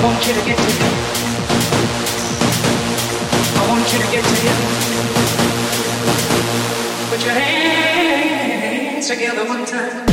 I want you to get to him. I want you to get to him. Put your hands together one time.